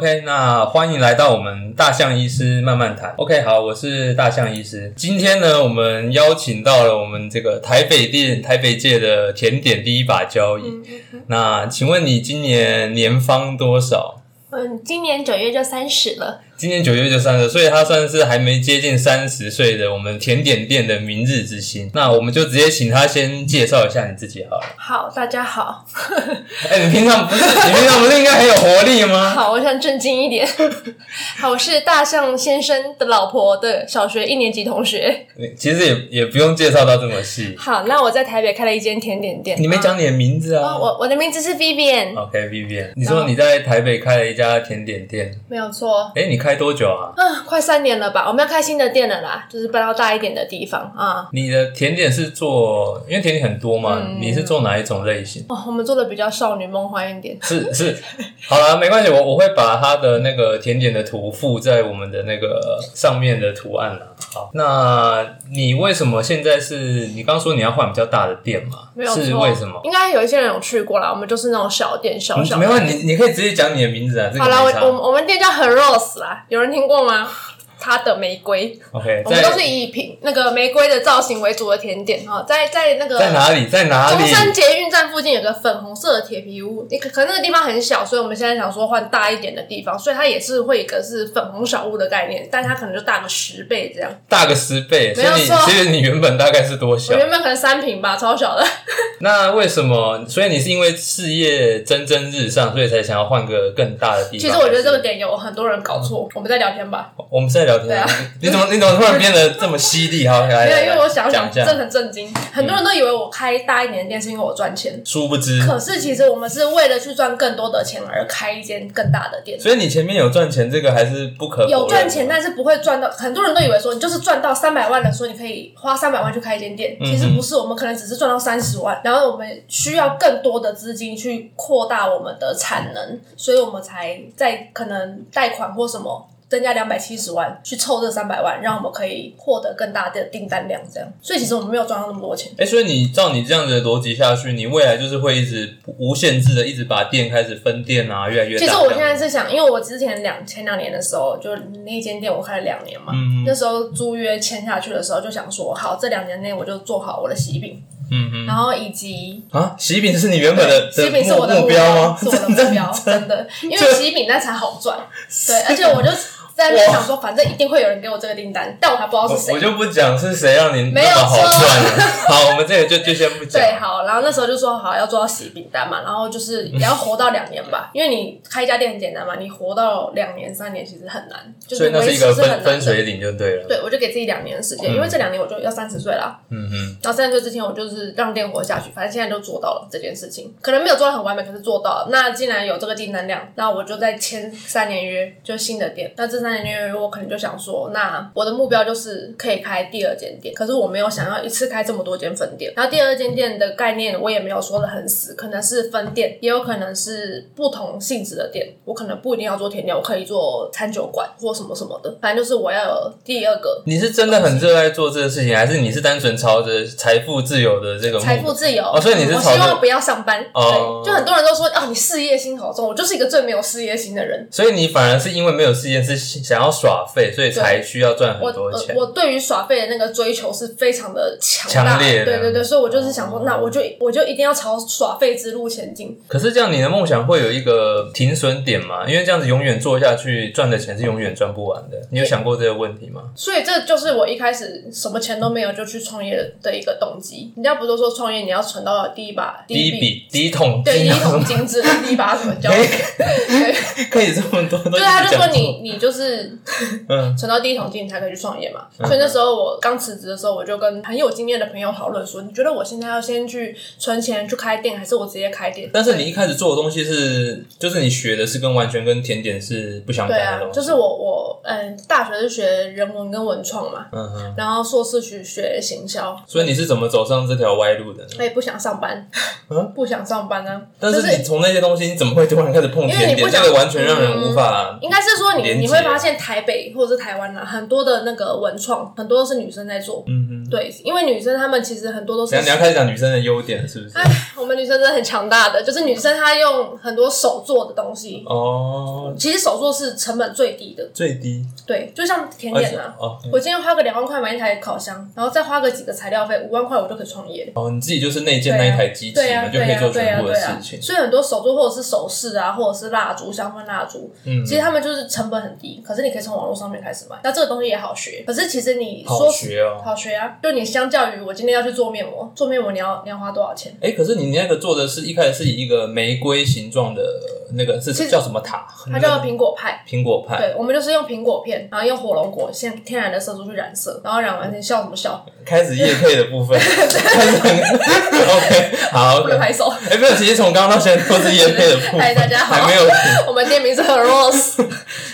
OK，那欢迎来到我们大象医师慢慢谈。OK，好，我是大象医师。今天呢，我们邀请到了我们这个台北店、台北界的甜点第一把交椅。那请问你今年年方多少？嗯，今年九月就三十了。今年九月就三十，所以他算是还没接近三十岁的我们甜点店的明日之星。那我们就直接请他先介绍一下你自己好了。好，大家好。哎，你平常不是你平常不是应该很有活力吗？好，我想正经一点。好，我是大象先生的老婆的小学一年级同学。其实也也不用介绍到这么细。好，那我在台北开了一间甜点店。你没讲你的名字啊？我我的名字是 Vivian。OK，Vivian。你说你在台北开了一家甜点店？没有错。哎，你开多久啊？嗯快三年了吧，我们要开新的店了啦，就是搬到大一点的地方啊。你的甜点是做，因为甜点很多嘛，你是做哪一种类型？哦，我们做的比较少女梦幻一点。是是，好了，没关系，我我会把它的那个甜点的图附在我们的那个上面的图案了。好，那你为什么现在是你刚说你要换比较大的店嘛？没有是为什么？应该有一些人有去过啦，我们就是那种小店，小小。没问题，你你可以直接讲你的名字啊。好了，我我我们店叫 Her Rose 啦，有人听过吗？它的玫瑰，OK，我们都是以品那个玫瑰的造型为主的甜点哈，在在那个在哪里，在哪里？中山捷运站附近有个粉红色的铁皮屋，你可可能那个地方很小，所以我们现在想说换大一点的地方，所以它也是会一个是粉红小屋的概念，但它可能就大个十倍这样，大个十倍，没有错。其实你原本大概是多小？我原本可能三瓶吧，超小的。那为什么？所以你是因为事业蒸蒸日上，所以才想要换个更大的地方？其实我觉得这个点有很多人搞错。我们在聊天吧？我们在聊天。对啊。怎么？你怎么突然变得这么犀利？哈，来，没有，因为我想想，这很震惊。很多人都以为我开大一点的店是因为我赚钱，殊不知。可是其实我们是为了去赚更多的钱而开一间更大的店。所以你前面有赚钱，这个还是不可有赚钱，但是不会赚到。很多人都以为说你就是赚到三百万的时候，你可以花三百万去开一间店。其实不是，我们可能只是赚到三十万，然后我们需要更多的资金去扩大我们的产能，所以我们才在可能贷款或什么。增加两百七十万去凑这三百万，让我们可以获得更大的订单量，这样。所以其实我们没有赚到那么多钱。哎，所以你照你这样子的逻辑下去，你未来就是会一直无限制的一直把店开始分店啊，越来越大。其实我现在是想，因为我之前两前两年的时候，就那间店我开了两年嘛，那时候租约签下去的时候，就想说，好，这两年内我就做好我的喜饼。嗯嗯，然后以及啊，喜饼是你原本的喜饼是我的目标吗？是我的目标，真的，因为喜饼那才好赚。对，而且我就。在那想说，反正一定会有人给我这个订单，但我还不知道是谁。我就不讲是谁让您没有好赚了。好，我们这里就就先不讲。对，好。然后那时候就说好要做到喜饼单嘛，然后就是也要活到两年吧，因为你开一家店很简单嘛，你活到两年三年其实很难，就是维持是很分水岭就对了。对，我就给自己两年的时间，因为这两年我就要三十岁了。嗯嗯。然后三十岁之前，我就是让店活下去，反正现在都做到了这件事情，可能没有做到很完美，可是做到了。那既然有这个订单量，那我就再签三年约，就新的店。那这三年约我可能。就想说，那我的目标就是可以开第二间店，可是我没有想要一次开这么多间分店。然后第二间店的概念，我也没有说的很死，可能是分店，也有可能是不同性质的店。我可能不一定要做甜点，我可以做餐酒馆或什么什么的。反正就是我要有第二个。你是真的很热爱做这个事情，还是你是单纯朝着财富自由的这个？财富自由哦，所以你是我希望不要上班。哦，就很多人都说哦，你事业心好重，我就是一个最没有事业心的人。所以你反而是因为没有事业，是想要耍废。所以才需要赚很多钱。我对于耍废的那个追求是非常的强大，对对对，所以我就是想说，那我就我就一定要朝耍废之路前进。可是这样，你的梦想会有一个停损点吗？因为这样子永远做下去，赚的钱是永远赚不完的。你有想过这个问题吗？所以这就是我一开始什么钱都没有就去创业的一个动机。人家不都说创业你要存到第一把第一笔第一桶对第一桶金子第一把什么交易？可以这么多？对啊，就说你你就是嗯，存到第一桶金你才可以去创业嘛。所以那时候我刚辞职的时候，我就跟很有经验的朋友讨论说：“你觉得我现在要先去存钱去开店，还是我直接开店？”但是你一开始做的东西是，就是你学的是跟完全跟甜点是不相干的东西。就是我我嗯，大学是学人文跟文创嘛，嗯嗯，然后硕士去学行销。所以你是怎么走上这条歪路的呢？我也不想上班，嗯不想上班啊。但是你从那些东西，你怎么会突然开始碰因为甜点？你不想这个完全让人无法。应该是说你你会发现台北或者是台湾啊，很多的那个文创，很多都是女生在做。嗯哼，对，因为女生她们其实很多都是你要开始讲女生的优点，是不是？哎，我们女生真的很强大的，就是女生她用很多手做的东西，哦，其实手做是成本最低的。最低，对，就像甜点啊，哦我今天花个两万块买一台烤箱，然后再花个几个材料费，五万块我就可以创业。哦，你自己就是内建那一台机器对啊，嘛，就可以做全部的事情。所以很多手做或者是首饰啊，或者是蜡烛、香氛蜡烛，嗯其实他们就是成本很低，可是你可以从网络上面开始买。那这个东西也好学，可是其实你好说学哦。好学啊，就你相较于我今天要去做面膜，做面膜你要你要花多少钱？哎，可是你那个做的是一开始是以一个玫瑰形状的那个是叫什么塔？它叫苹果派。苹果派。对，我们就是用苹果片，然后用火龙果现天然的色素去染色，然后染完你笑什么笑？开始夜配的部分，开始 OK，好不能 OK。拍手。哎，没有，其实从刚刚到现在都是夜配的部分，嗨，大家好，还没有。我们店名是 Rose。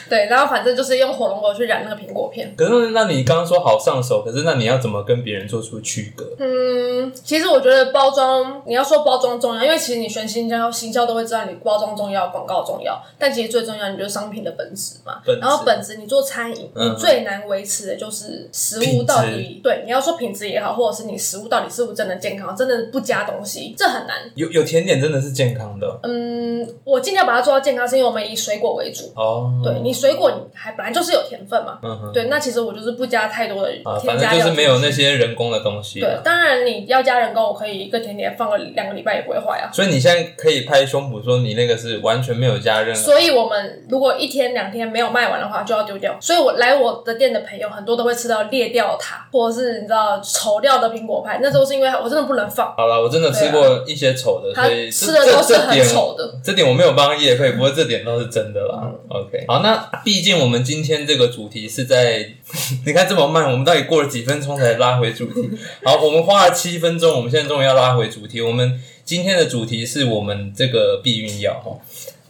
对，然后反正就是用火龙果去染那个苹果片。可是那你刚刚说好上手，可是那你要怎么跟别人做出区隔？嗯，其实我觉得包装，你要说包装重要，因为其实你学行销，行销都会知道你包装重要，广告重要，但其实最重要，你就是商品的本质嘛。本然后本质，你做餐饮，嗯你最难维持的就是食物到底，对，你要说品质也好，或者是你食物到底是不是真的健康，真的不加东西，这很难。有有甜点真的是健康的嗯，我尽量把它做到健康，是因为我们以水果为主。哦。对你水果，你还本来就是有甜分嘛。嗯哼，对，那其实我就是不加太多的啊，添反正就是加料进去没有那些人工的东西。对，，当然你要加人工，我可以一个甜点放个两个礼拜也不会坏啊。所以你现在可以拍胸脯说你那个是完全没有加任何。所以我们如果一天两天没有卖完的话，就要丢掉。所以我来我的店的朋友很多都会吃到裂掉的塔，或者是你知道丑掉的苹果派，那都是因为我真的不能放，好了，我真的吃过一些丑的，它所以吃这的都是很这这点丑的。这点我没有帮叶配，不过这点都是真的啦。OK，好，那 毕竟我们今天这个主题是在，你看这么慢，我们到底过了几分钟才拉回主题？好，我们花了七分钟，我们现在终于要拉回主题。我们今天的主题是我们这个避孕药哈。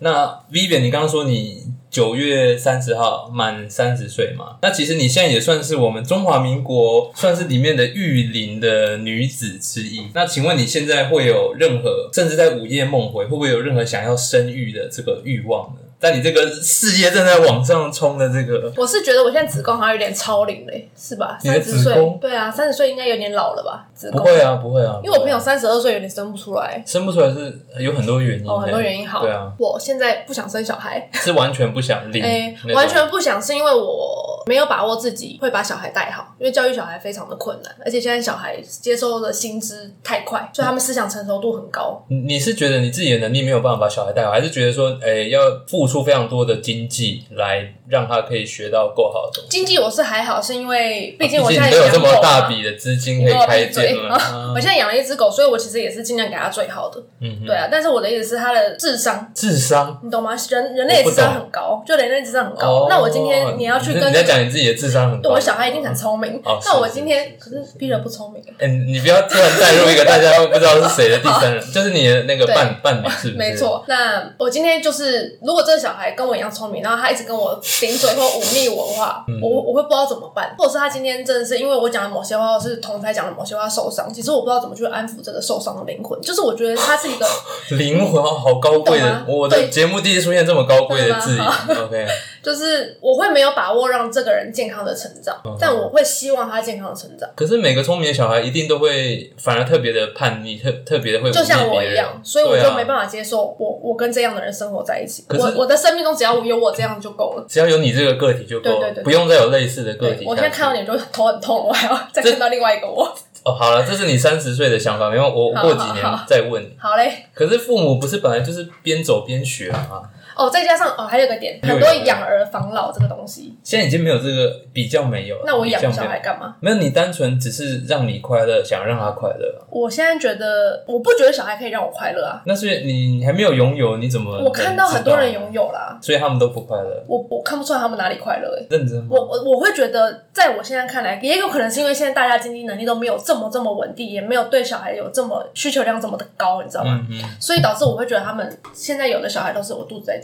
那 Vivian，你刚刚说你九月三十号满三十岁嘛？那其实你现在也算是我们中华民国算是里面的育龄的女子之一。那请问你现在会有任何，甚至在午夜梦回，会不会有任何想要生育的这个欲望呢？在你这个事业正在往上冲的这个，我是觉得我现在子宫好像有点超龄嘞，是吧？你的三十岁对啊，三十岁应该有点老了吧？子宫不会啊，不会啊，因为我朋友三十二岁有点生不出来。生不出来是有很多原因的，哦，很多原因好。对啊，我现在不想生小孩，是完全不想领 哎、那种完全不想，是因为我没有把握自己会把小孩带好，因为教育小孩非常的困难，而且现在小孩接收的薪资太快，所以他们思想成熟度很高。你你是觉得你自己的能力没有办法把小孩带好，还是觉得说，诶、要付出非常多的经济来让他可以学到够好的东西？经济我是还好，是因为毕竟我毕现在竟你都有这么。大笔的资金可以开店了，啊 我现在养了一只狗，所以我其实也是尽量给它最好的。嗯对啊，但是我的意思是，他的智商，智商你懂吗？人人类的智商很高，就人类智商很高。那我今天你要去跟讲你自己的智商很高，对我小孩一定很聪明，哦那我今天可是 Peter 不聪明。哎、你不要突然带入一个大家都不知道是谁的第三人，就是你的那个 伴伴侣，是不是？没。错，那我今天就是，如果这个小孩跟我一样聪明，然后他一直跟我顶嘴或忤逆我的话，嗯我我会不知道怎么办，或者是他今天真的是因为我讲的某些话，或是同台讲的某些话受伤，其实我不知道怎么去安抚这个受伤的灵魂。就是我觉得他是一个，灵魂好高贵的，我的节目第一次出现这么高贵的字眼。OK，就是我会没有把握让这个人健康的成长，嗯但我会希望他健康的成长。可是每个聪明的小孩一定都会，反而特别的叛逆，特特别的会就像我一样，所以我就没办法接受我我跟这样的人生活在一起。我我的生命中只要有我这样就够了。只要有你这个个体就够了，不用再有类似的个体我现在看到你就头很痛，我还要再看到另外一个我。哦，好了，这是你三十岁的想法，没有我好过几年再问你。好嘞，可是父母不是本来就是边走边学啊？哦，再加上哦，还有个点，很多养儿防老这个东西。现在已经没有这个比较没有了。那我养小孩干嘛？没有，你单纯只是让你快乐，想让他快乐啊。我现在觉得，我不觉得小孩可以让我快乐啊。那是你还没有拥有，你怎么？我看到很多人，拥有啦，所以他们都不快乐。我我看不出来他们哪里快乐诶、认真吗？我我我会觉得，在我现在看来，也有可能是因为现在大家经济能力都没有这么这么稳定，也没有对小孩有这么需求量这么的高，你知道吗？嗯嗯，所以导致我会觉得他们现在有的小孩都是我肚子在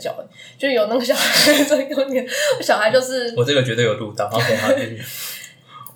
就有那个小孩，这个有点小孩就是我这个绝对有录到。OK，好，继续。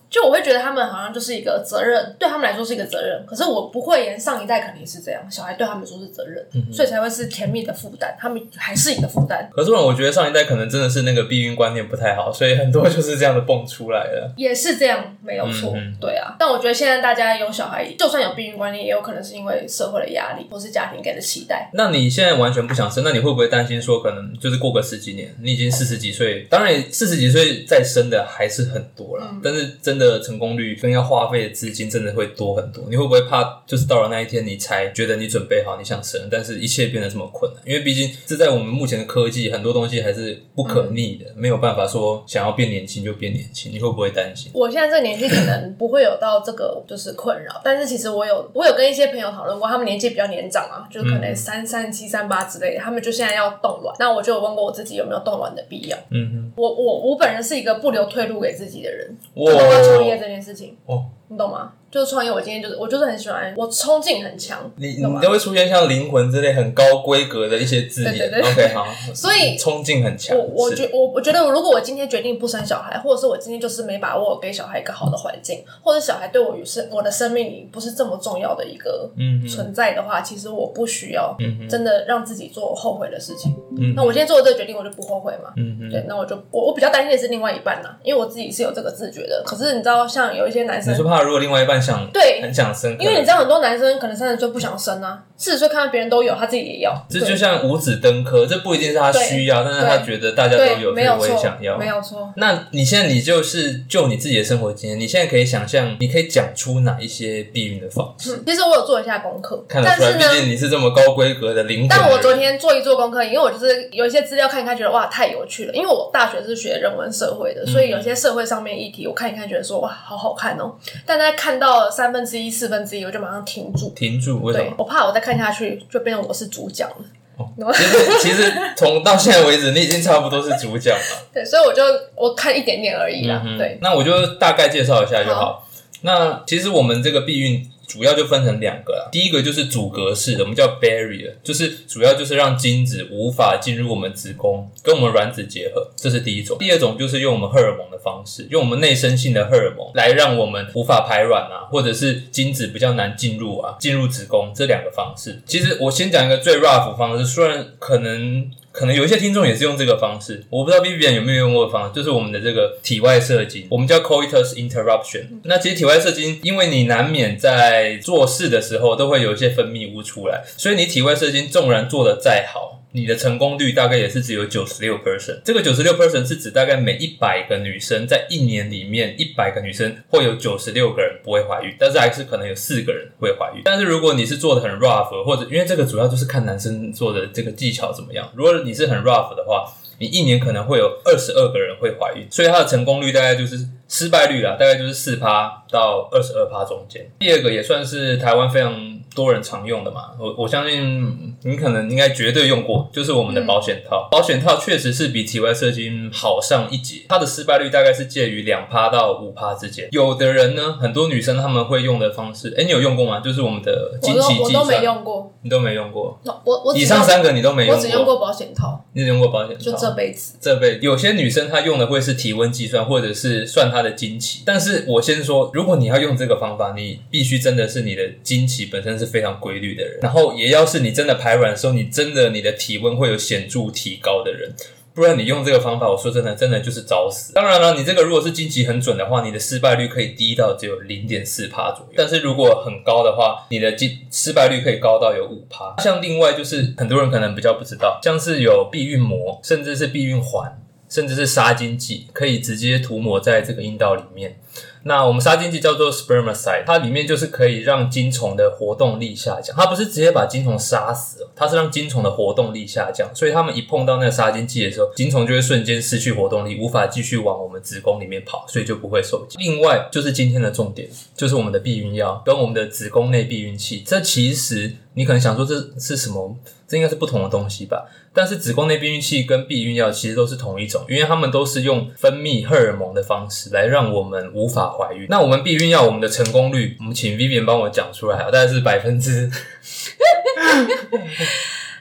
就我会觉得他们好像就是一个责任，对他们来说是一个责任。可是我不会言，上一代肯定是这样，小孩对他们说是责任，所以才会是甜蜜的负担。他们还是一个负担。可是我觉得上一代可能真的是那个避孕观念不太好，所以很多就是这样的蹦出来了。也是这样，没有错。对啊，但我觉得现在大家有小孩，就算有避孕观念，也有可能是因为社会的压力或是家庭给的期待。那你现在完全不想生，那你会不会担心说，可能就是过个十几年，你已经四十几岁，当然四十几岁再生的还是很多了，但是真的成功率跟要花费的资金真的会多很多。你会不会怕，就是到了那一天，你才觉得你准备好，你想生，但是一切变得这么困难？因为毕竟这在我们目前的科技，很多东西还是不可逆的，没有办法说想要变年轻就变年轻。你会不会担心？我现在这个年纪可能不会有到这个就是困扰，但是其实我有我有跟一些朋友讨论过，他们年纪比较年长啊，就可能三三七三八之类的，他们就现在要冻卵。那我就有问过我自己有没有冻卵的必要。嗯哼，我我我本人是一个不留退路给自己的人，包括创业这件事情。哦。你懂吗？就是创业，我今天就是我就是很喜欢，我冲劲很强。你你都会出现像灵魂之类很高规格的一些字眼。OK，好。所以冲劲很强。我我觉我我觉得，如果我今天决定不生小孩，或者是我今天就是没把握给小孩一个好的环境，或者小孩对我与生我的生命里不是这么重要的一个存在的话，其实我不需要真的让自己做后悔的事情。那我今天做了这个决定，我就不后悔嘛。对，那我就我我比较担心的是另外一半呐，因为我自己是有这个自觉的。可是你知道，像有一些男生。你是怕如果另外一半想对很想生，因为你知道很多男生可能三十岁不想生啊，四十岁看到别人都有，他自己也要。这就像五子登科，这不一定是他需要，但是他觉得大家都有，没有我也想要，没有错。那你现在你就是就你自己的生活经验，你现在可以想象，你可以讲出哪一些避孕的方式？其实我有做一下功课，看得出来，毕竟你是这么高规格的灵魂。但我昨天做一做功课，因为我就是有一些资料看一看，觉得哇太有趣了。因为我大学是学人文社会的，所以有些社会上面议题，我看一看觉得说哇好好看哦。但在看到三分之一、四分之一，我就马上停住。停住？为什么？我怕我再看下去就变成我是主角了。其实，其实从到现在为止，你已经差不多是主角了。对，所以我就我看一点点而已啦。对，那我就大概介绍一下就好。那其实我们这个避孕。主要就分成两个啦，第一个就是阻隔式的，我们叫 barrier，就是主要就是让精子无法进入我们子宫跟我们卵子结合，这是第一种。第二种就是用我们荷尔蒙的方式，用我们内生性的荷尔蒙来让我们无法排卵啊，或者是精子比较难进入啊，进入子宫这两个方式。其实我先讲一个最 rough 方式，虽然可能。可能有一些听众也是用这个方式，我不知道 Vivian 有没有用过方式，就是我们的这个体外射精，我们叫 coitus interruption。那其实体外射精，因为你难免在做事的时候都会有一些分泌物出来，所以你体外射精纵然做的再好。你的成功率大概也是只有九十六 percent，这个九十六 percent 是指大概每一百个女生在一年里面，一百个女生会有九十六个人不会怀孕，但是还是可能有四个人会怀孕。但是如果你是做的很 rough，或者因为这个主要就是看男生做的这个技巧怎么样。如果你是很 rough 的话，你一年可能会有二十二个人会怀孕，所以它的成功率大概就是失败率啦，大概就是四趴到二十二趴中间。第二个也算是台湾非常。多人常用的嘛，我我相信你可能应该绝对用过，就是我们的保险套。保险套确实是比体外射精好上一截，它的失败率大概是介于两趴到五趴之间。有的人呢，很多女生他们会用的方式，哎，你有用过吗？就是我们的经期计算，我都没用过，你都没用过。我我以上三个你都没用，我只用过保险套，你只用过保险套，就这辈子，这辈子。有些女生她用的会是体温计算，或者是算她的经期。但是我先说，如果你要用这个方法，你必须真的是你的经期本身是非常规律的人。然后也要是你真的排卵的时候，你真的你的体温会有显著提高的人，不然你用这个方法，我说真的，真的就是找死。当然了，你这个如果是经期很准的话，你的失败率可以低到只有零点四帕左右。但是如果很高的话，你的经失败率可以高到有五帕。像另外就是很多人可能比较不知道，像是有避孕膜，甚至是避孕环，甚至是杀精剂，可以直接涂抹在这个阴道里面。那我们杀精剂叫做 spermicide，它里面就是可以让精虫的活动力下降。它不是直接把精虫杀死，它是让精虫的活动力下降。所以他们一碰到那个杀精剂的时候，精虫就会瞬间失去活动力，无法继续往我们子宫里面跑，所以就不会受精。另外就是今天的重点，就是我们的避孕药跟我们的子宫内避孕器。这其实你可能想说这是什么？这应该是不同的东西吧？但是子宫内避孕器跟避孕药其实都是同一种，因为它们都是用分泌荷尔蒙的方式来让我们无法怀孕。那我们避孕药，我们的成功率，我们请 Vivian 帮我讲出来，大概是百分之。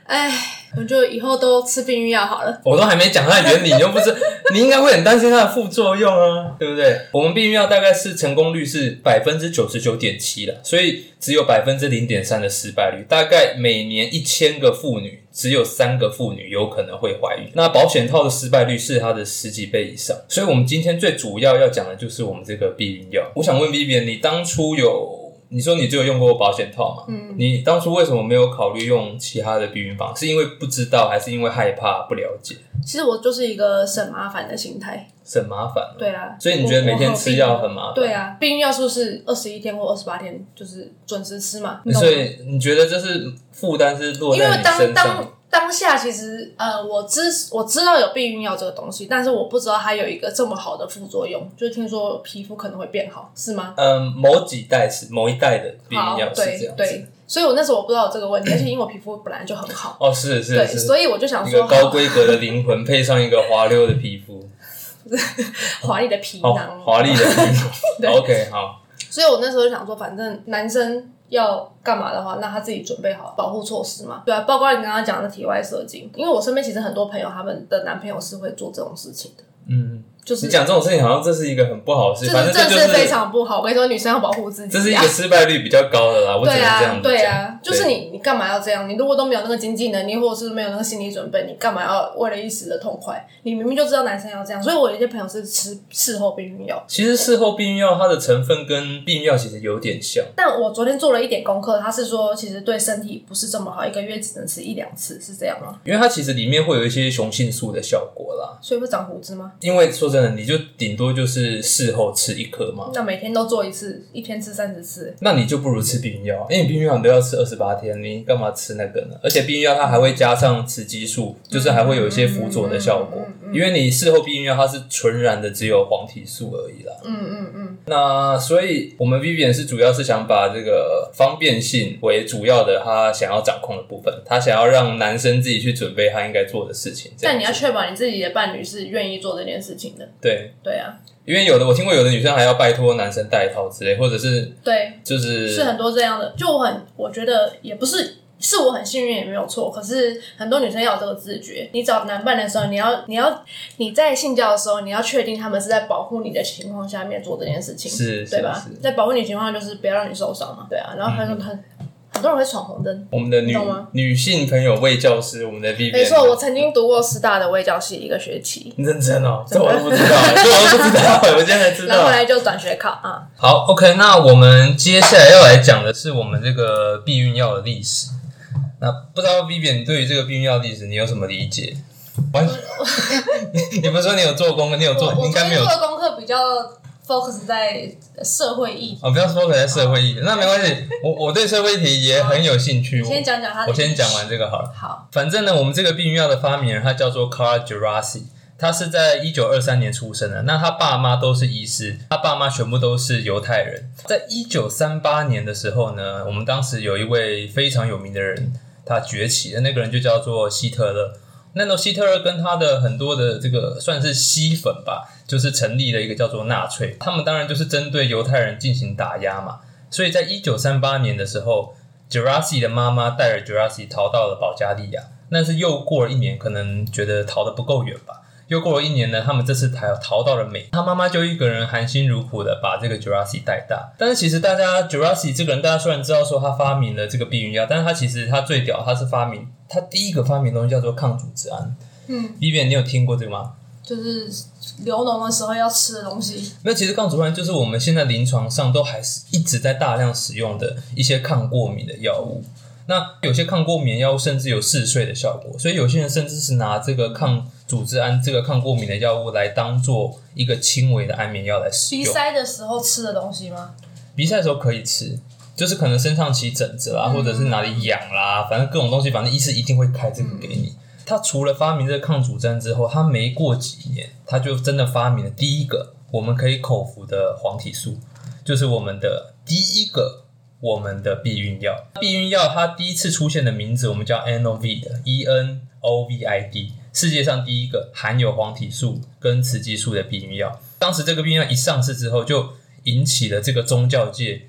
哎，我们就以后都吃避孕药好了。我都还没讲它的原理，你又不是，你应该会很担心它的副作用啊，对不对？我们避孕药大概是成功率是百分之九十九点七了，所以只有百分之零点三的失败率。大概每年一千个妇女，只有三个妇女有可能会怀孕。那保险套的失败率是它的十几倍以上。所以，我们今天最主要要讲的就是我们这个避孕药。我想问 B B，你当初有？你说你只有用过保险套嘛？嗯，你当初为什么没有考虑用其他的避孕方？是因为不知道，还是因为害怕、不了解？其实我就是一个省麻烦的心态。省麻烦？对啊。所以你觉得每天吃药很麻烦？对啊，避孕药是不是二十一天或二十八天就是准时吃嘛？所以你觉得这是负担是落在你身上？当下其实，呃，我知我知道有避孕药这个东西，但是我不知道它有一个这么好的副作用，就听说皮肤可能会变好，是吗？嗯，某几代是某一代的避孕药是这样子，所以我那时候我不知道这个问题，而且因为我皮肤本来就很好，哦，是是，对，所以我就想说，高规格的灵魂配上一个滑溜的皮肤，华丽的皮囊，华丽的皮囊，OK，好。所以我那时候就想说，反正男生。要干嘛的话，那他自己准备好保护措施嘛？对啊，包括你刚刚讲的体外射精，因为我身边其实很多朋友，他们的男朋友是会做这种事情的。嗯。就是讲这种事情，好像这是一个很不好的事情。反正这是非常不好。我跟你说，女生要保护自己。这是一个失败率比较高的啦。我只能这样对啊，就是你，你干嘛要这样？你如果都没有那个经济能力，或者是没有那个心理准备，你干嘛要为了一时的痛快？你明明就知道男生要这样。所以我有些朋友是吃事后避孕药。其实事后避孕药它的成分跟避孕药其实有点像。但我昨天做了一点功课，他是说其实对身体不是这么好，一个月只能吃一两次，是这样吗？因为它其实里面会有一些雄性素的效果啦。所以会长胡子吗？因为说真的，你就顶。多就是事后吃一颗嘛，那每天都做一次，一天吃三十次，那你就不如吃避孕药，因为你避孕药你都要吃二十八天，你干嘛吃那个呢？而且避孕药它还会加上雌激素，就是还会有一些辅佐的效果，因为你事后避孕药它是纯然的只有黄体素而已啦。嗯嗯嗯。那所以我们 Vivian 是主要是想把这个方便性为主要的，他想要掌控的部分，他想要让男生自己去准备他应该做的事情。但你要确保你自己的伴侣是愿意做这件事情的。对对啊。因为有的我听过，有的女生还要拜托男生戴套之类，或者是对，就是是很多这样的。就我很我觉得也不是，是我很幸运也没有错。可是很多女生要有这个自觉，你找男伴的时候，你要你要你在性交的时候，你要确定他们是在保护你的情况下面做这件事情，是，对吧？在保护你情况下，就是不要让你受伤嘛，对啊。然后还有很。很多人会闯红灯。我们的女女性朋友魏教师，我们的 V。没错，我曾经读过师大的魏教系一个学期。认真哦，这我都不知道，这我都不知道，我今天才知道。然后来就转学考啊。好，OK，那我们接下来要来讲的是我们这个避孕药的历史。那不知道 Vivian 你对于这个避孕药历史你有什么理解？完 你不是说你有做功课？你有做？应该没有。做功课比较。Focus 在社会议题哦，不要 focus 在社会议题，那没关系。我我对社会议题也很有兴趣。先讲讲他，我先讲完这个好了。好，反正呢，我们这个避孕药的发明人他叫做 Carl Gerasi，他是在一九二三年出生的。那他爸妈都是医师，他爸妈全部都是犹太人。在一九三八年的时候呢，我们当时有一位非常有名的人，他崛起的那个人就叫做希特勒。那希特勒跟他的很多的这个算是吸粉吧，就是成立了一个叫做纳粹，他们当然就是针对犹太人进行打压嘛。所以在一九三八年的时候 j e r a s i 的妈妈带着 j e r a s i 逃到了保加利亚，但是又过了一年，可能觉得逃得不够远吧。又过了一年呢，他们这次逃逃到了美，他妈妈就一个人含辛茹苦的把这个 j u r a s i 带大。但是其实大家 j u r a s i 这个人，大家虽然知道说他发明了这个避孕药，但是他其实他最屌，他是发明他第一个发明东西叫做抗组织胺。嗯，Vivian，你有听过这个吗？就是流脓的时候要吃的东西。那其实抗组胺就是我们现在临床上都还是一直在大量使用的一些抗过敏的药物。那有些抗过敏药物甚至有嗜睡的效果，所以有些人甚至是拿这个抗组织胺、这个抗过敏的药物来当做一个轻微的安眠药来使用。鼻塞的时候吃的东西吗？鼻塞的时候可以吃，就是可能身上起疹子啦，或者是哪里痒啦，反正各种东西，反正医师一定会开这个给你。他除了发明这个抗组胺之后，他没过几年，他就真的发明了第一个我们可以口服的黄体素，就是我们的第一个。我们的避孕药，避孕药它第一次出现的名字，我们叫 N O V 的 E N O V I D，世界上第一个含有黄体素跟雌激素的避孕药。当时这个避孕药一上市之后，就引起了这个宗教界，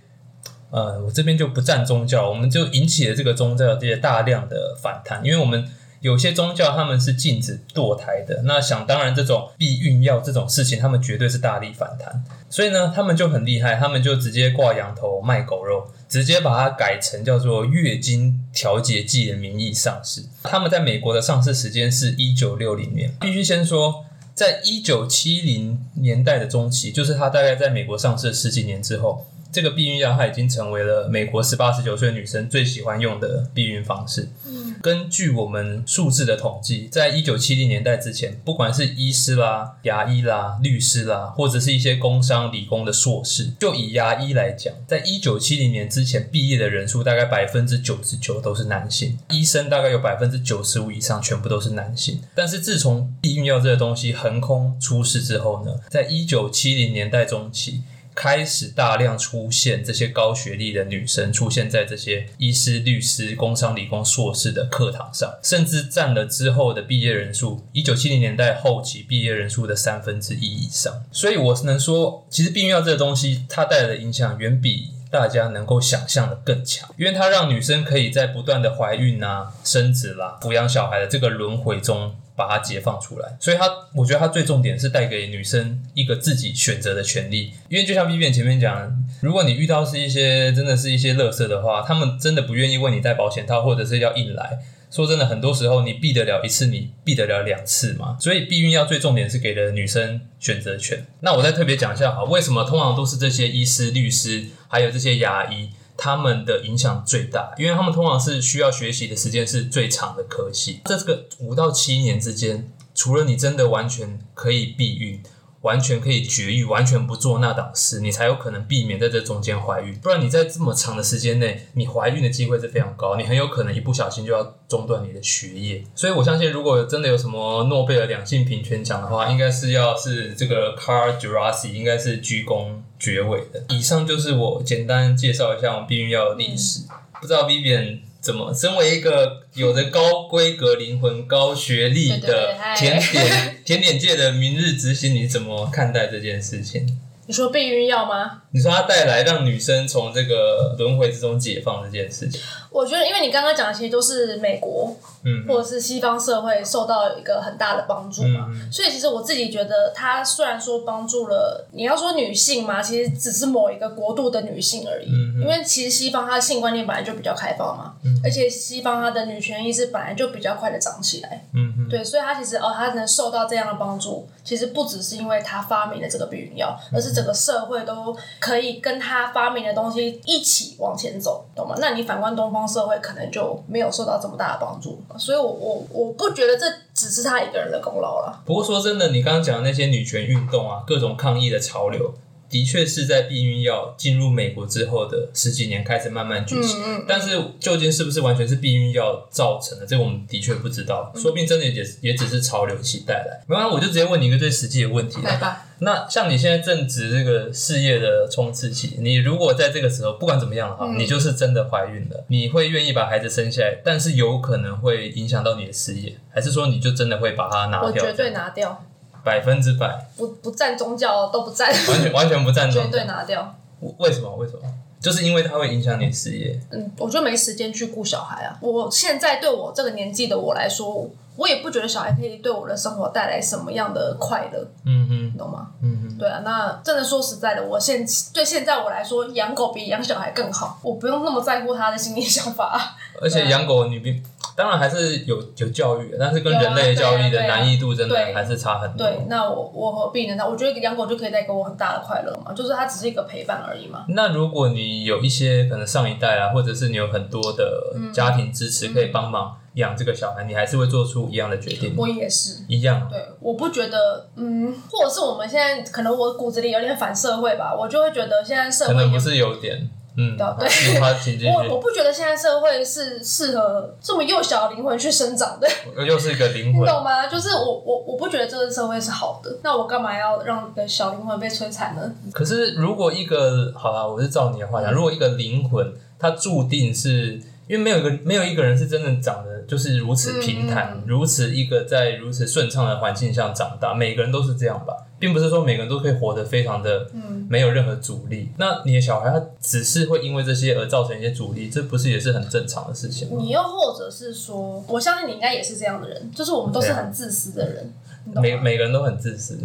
呃，我这边就不占宗教，我们就引起了这个宗教界大量的反弹，因为我们有些宗教他们是禁止堕胎的，那想当然这种避孕药这种事情，他们绝对是大力反弹。所以呢，他们就很厉害，他们就直接挂羊头卖狗肉，直接把它改成叫做月经调节剂的名义上市。他们在美国的上市时间是一九六零年。必须先说，在一九七零年代的中期，就是它大概在美国上市十几年之后。这个避孕药它已经成为了美国十八十九岁女生最喜欢用的避孕方式。嗯，根据我们数字的统计，在一九七零年代之前，不管是医师啦、牙医啦、律师啦，或者是一些工商理工的硕士，就以牙医来讲，在一九七零年之前毕业的人数大概百分之九十九都是男性，医生大概有百分之九十五以上全部都是男性。但是自从避孕药这个东西横空出世之后呢，在一九七零年代中期。开始大量出现这些高学历的女生出现在这些医师、律师、工商、理工硕士的课堂上，甚至占了之后的毕业人数，一九七零年代后期毕业人数的三分之一以上。所以，我能说，其实避孕药这个东西，它带来的影响远比大家能够想象的更强，因为它让女生可以在不断的怀孕啊、生子啦、抚养小孩的这个轮回中。把它解放出来，所以它，我觉得它最重点是带给女生一个自己选择的权利。因为就像 B B 前面讲，如果你遇到是一些真的是一些乐色的话，他们真的不愿意为你戴保险套，或者是要硬来。说真的，很多时候你避得了一次，你避得了两次嘛。所以避孕药最重点是给了女生选择权。那我再特别讲一下哈，为什么通常都是这些医师、律师，还有这些牙医。他们的影响最大，因为他们通常是需要学习的时间是最长的科系。在这个五到七年之间，除了你真的完全可以避孕。完全可以绝育，完全不做那档事，你才有可能避免在这中间怀孕。不然你在这么长的时间内，你怀孕的机会是非常高，你很有可能一不小心就要中断你的学业。所以我相信，如果真的有什么诺贝尔两性平权奖的话，应该是要是这个 Carl Jurasi 应该是居功厥伟的。以上就是我简单介绍一下我们避孕药的历史。不知道 Vivian。怎么？身为一个有着高规格灵魂、高学历的甜点甜点界的明日之星，你怎么看待这件事情？你说避孕药吗？你说它带来让女生从这个轮回之中解放这件事情？我觉得，因为你刚刚讲的其实都是美国，嗯，或者是西方社会受到一个很大的帮助嘛，所以其实我自己觉得，它虽然说帮助了，你要说女性嘛，其实只是某一个国度的女性而已，嗯因为其实西方它的性观念本来就比较开放嘛，而且西方它的女权意识本来就比较快的长起来，嗯对，所以它其实哦，它能受到这样的帮助，其实不只是因为它发明了这个避孕药，而是整个社会都可以跟他发明的东西一起往前走，懂吗？那你反观东方。社会可能就没有受到这么大的帮助，所以我我我不觉得这只是他一个人的功劳了。不过说真的，你刚刚讲的那些女权运动啊，各种抗议的潮流。的确是在避孕药进入美国之后的十几年开始慢慢崛起，但是究竟是不是完全是避孕药造成的，这个我们的确不知道。说不定真的也也只是潮流期带来。没关系，我就直接问你一个最实际的问题。来吧。那像你现在正值这个事业的冲刺期，你如果在这个时候不管怎么样哈，你就是真的怀孕了，你会愿意把孩子生下来，但是有可能会影响到你的事业，还是说你就真的会把它拿掉？我绝对拿掉。百分之百不不占宗教都不占，完全完全不占，绝对拿掉。为什么？为什么？就是因为它会影响你事业。嗯，我就没时间去顾小孩啊。我现在对我这个年纪的我来说，我也不觉得小孩可以对我的生活带来什么样的快乐。嗯哼，懂吗？嗯嗯，对啊。那真的说实在的，我现对现在我来说，养狗比养小孩更好。我不用那么在乎他的心理想法。而且养狗你比。当然还是有有教育，但是跟人类教育的难易度真的还是差很多。对，那我我何必呢？那我觉得养狗就可以带给我很大的快乐嘛，就是它只是一个陪伴而已嘛。那如果你有一些可能上一代啊，或者是你有很多的家庭支持可以帮忙养这个小孩，你还是会做出一样的决定。我也是一样。对，我不觉得，嗯，或者是我们现在可能我骨子里有点反社会吧，我就会觉得现在社会可能不是有点。嗯，对，我我不觉得现在社会是适合这么幼小的灵魂去生长的，又是一个灵魂，你懂吗？就是我我我不觉得这个社会是好的，那我干嘛要让的小灵魂被摧残呢？可是如果一个好啦，我是照你的话讲，如果一个灵魂它注定是因为没有一个没有一个人是真的长得就是如此平坦，如此一个在如此顺畅的环境下长大，每个人都是这样吧，并不是说每个人都可以活得非常的嗯没有任何阻力。那你的小孩他只是会因为这些而造成一些阻力，这不是也是很正常的事情吗？你又或者是说，我相信你应该也是这样的人，就是我们都是很自私的人，每每个人都很自私。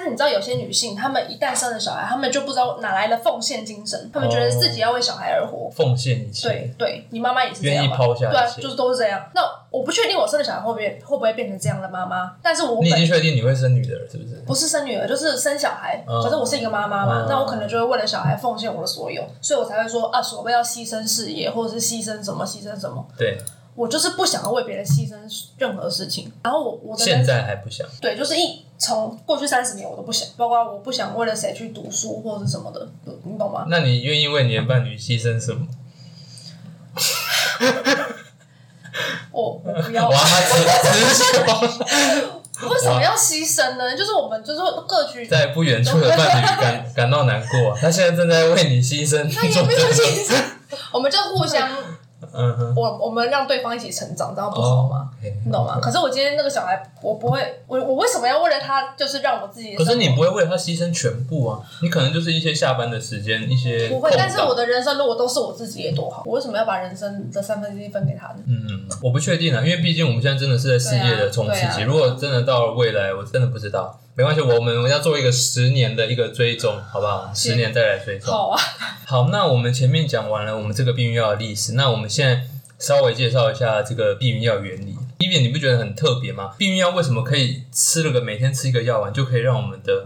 但是你知道，有些女性，她们一旦生了小孩，她们就不知道哪来的奉献精神，她们觉得自己要为小孩而活，奉献一切。对对，你妈妈也是愿意抛下，对，就是都是这样。那我不确定我生的小孩会不会会不会变成这样的妈妈，但是我你已经确定你会生女儿了，是不是？不是生女儿，就是生小孩。反正我是一个妈妈嘛，那我可能就会为了小孩奉献我的所有，所以我才会说啊，所谓要牺牲事业，或者是牺牲什么，牺牲什么。对。我就是不想要为别人牺牲任何事情，然后我我的现在还不想，对，就是一从过去三十年我都不想，包括我不想为了谁去读书或者是什么的，你懂吗？那你愿意为你的伴侣牺牲什么？我我不要，为什么要牺牲呢？就是我们就是各取在不远处的伴侣感感到难过，他现在正在为你牺牲，他也没有牺牲，我们就互相。嗯哼，我我们让对方一起成长，这样不好吗？你懂吗？可是我今天那个小孩，我不会，我我为什么要为了他，就是让我自己？可是你不会为了他牺牲全部啊！你可能就是一些下班的时间，一些不会。但是我的人生如果都是我自己，也多好！我为什么要把人生的三分之一分给他呢？嗯，我不确定啊，因为毕竟我们现在真的是在事业的冲刺期。如果真的到了未来，我真的不知道。没关系，我们要做一个十年的一个追踪，好不好？十年再来追踪。好啊。好，那我们前面讲完了我们这个避孕药的历史，那我们现在。稍微介绍一下这个避孕药原理。一点你不觉得很特别吗？避孕药为什么可以吃了个每天吃一个药丸就可以让我们的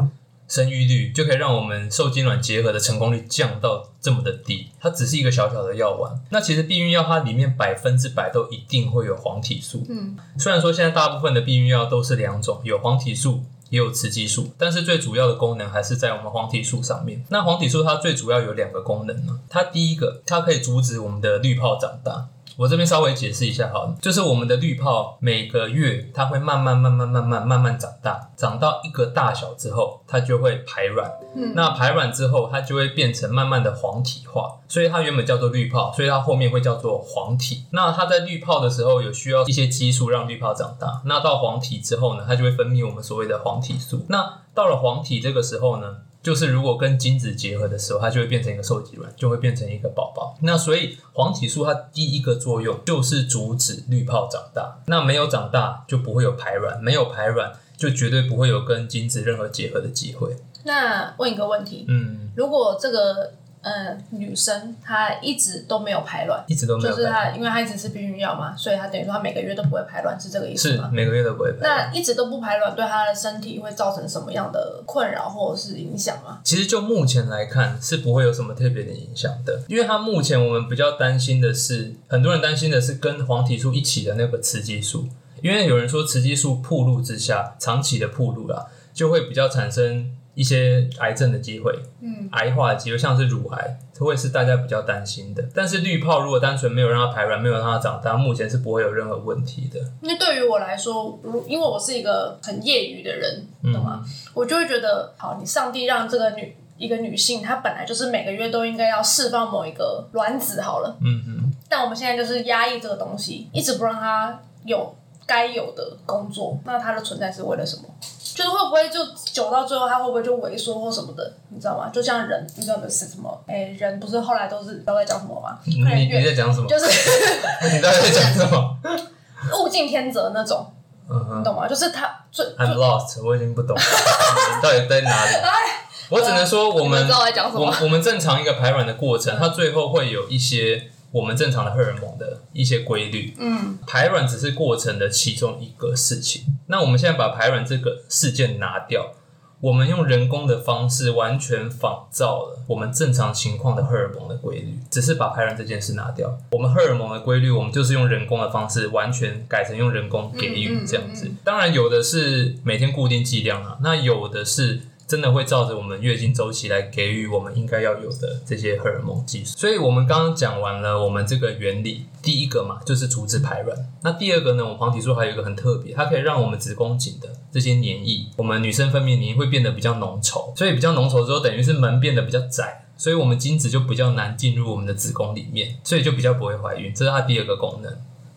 生育率，就可以让我们受精卵结合的成功率降到这么的低？它只是一个小小的药丸。那其实避孕药它里面百分之百都一定会有黄体素。嗯，虽然说现在大部分的避孕药都是两种，有黄体素。也有雌激素，但是最主要的功能还是在我们黄体素上面。那黄体素它最主要有两个功能呢，它第一个，它可以阻止我们的滤泡长大。我这边稍微解释一下哈，就是我们的滤泡每个月它会慢慢慢慢慢慢慢慢长大，长到一个大小之后，它就会排卵。嗯，那排卵之后，它就会变成慢慢的黄体化，所以它原本叫做滤泡，所以它后面会叫做黄体。那它在滤泡的时候有需要一些激素让滤泡长大，那到黄体之后呢，它就会分泌我们所谓的黄体素。那到了黄体这个时候呢？就是如果跟精子结合的时候，它就会变成一个受精卵，就会变成一个宝宝。那所以黄体素它第一个作用就是阻止滤泡长大。那没有长大就不会有排卵，没有排卵就绝对不会有跟精子任何结合的机会。那问一个问题，嗯，如果这个。嗯，女生她一直都没有排卵，一直都没有，就是她，因为她一直吃避孕药嘛，所以她等于说她每个月都不会排卵，是这个意思吗？是每个月都不会排。那一直都不排卵，对她的身体会造成什么样的困扰或者是影响吗？其实就目前来看，是不会有什么特别的影响的，因为她目前我们比较担心的是，很多人担心的是跟黄体素一起的那个雌激素，因为有人说雌激素暴露之下，长期的暴露啦，就会比较产生。一些癌症的机会，嗯，癌化的机会，像是乳癌，这会是大家比较担心的。但是滤泡如果单纯没有让它排卵，没有让它长大，目前是不会有任何问题的。因为对于我来说，如因为我是一个很业余的人，懂吗？我就会觉得，好，你上帝让这个女一个女性，她本来就是每个月都应该要释放某一个卵子，好了，嗯嗯。但我们现在就是压抑这个东西，一直不让它有该有的工作，那它的存在是为了什么？就是会不会就久到最后，他会不会就萎缩或什么的，你知道吗？就像人，你知道的是什么？哎，人不是后来都是都在讲什么吗？你你在讲什么？就是 你到底在讲什么？物竞天择那种，你懂吗？就是他最 I'm lost，我已经不懂，你到底在哪里？我只能说，我们我我们正常一个排卵的过程，它最后会有一些。我们正常的荷尔蒙的一些规律，嗯，排卵只是过程的其中一个事情。那我们现在把排卵这个事件拿掉，我们用人工的方式完全仿造了我们正常情况的荷尔蒙的规律，只是把排卵这件事拿掉。我们荷尔蒙的规律，我们就是用人工的方式完全改成用人工给予这样子。当然，有的是每天固定剂量啊，那有的是。真的会照着我们月经周期来给予我们应该要有的这些荷尔蒙激素。所以，我们刚刚讲完了我们这个原理，第一个嘛就是阻止排卵。那第二个呢，我们黄体素还有一个很特别，它可以让我们子宫颈的这些黏液，我们女生分泌黏液会变得比较浓稠。所以比较浓稠之后，等于是门变得比较窄。所以我们精子就比较难进入我们的子宫里面，所以就比较不会怀孕。这是它第二个功能。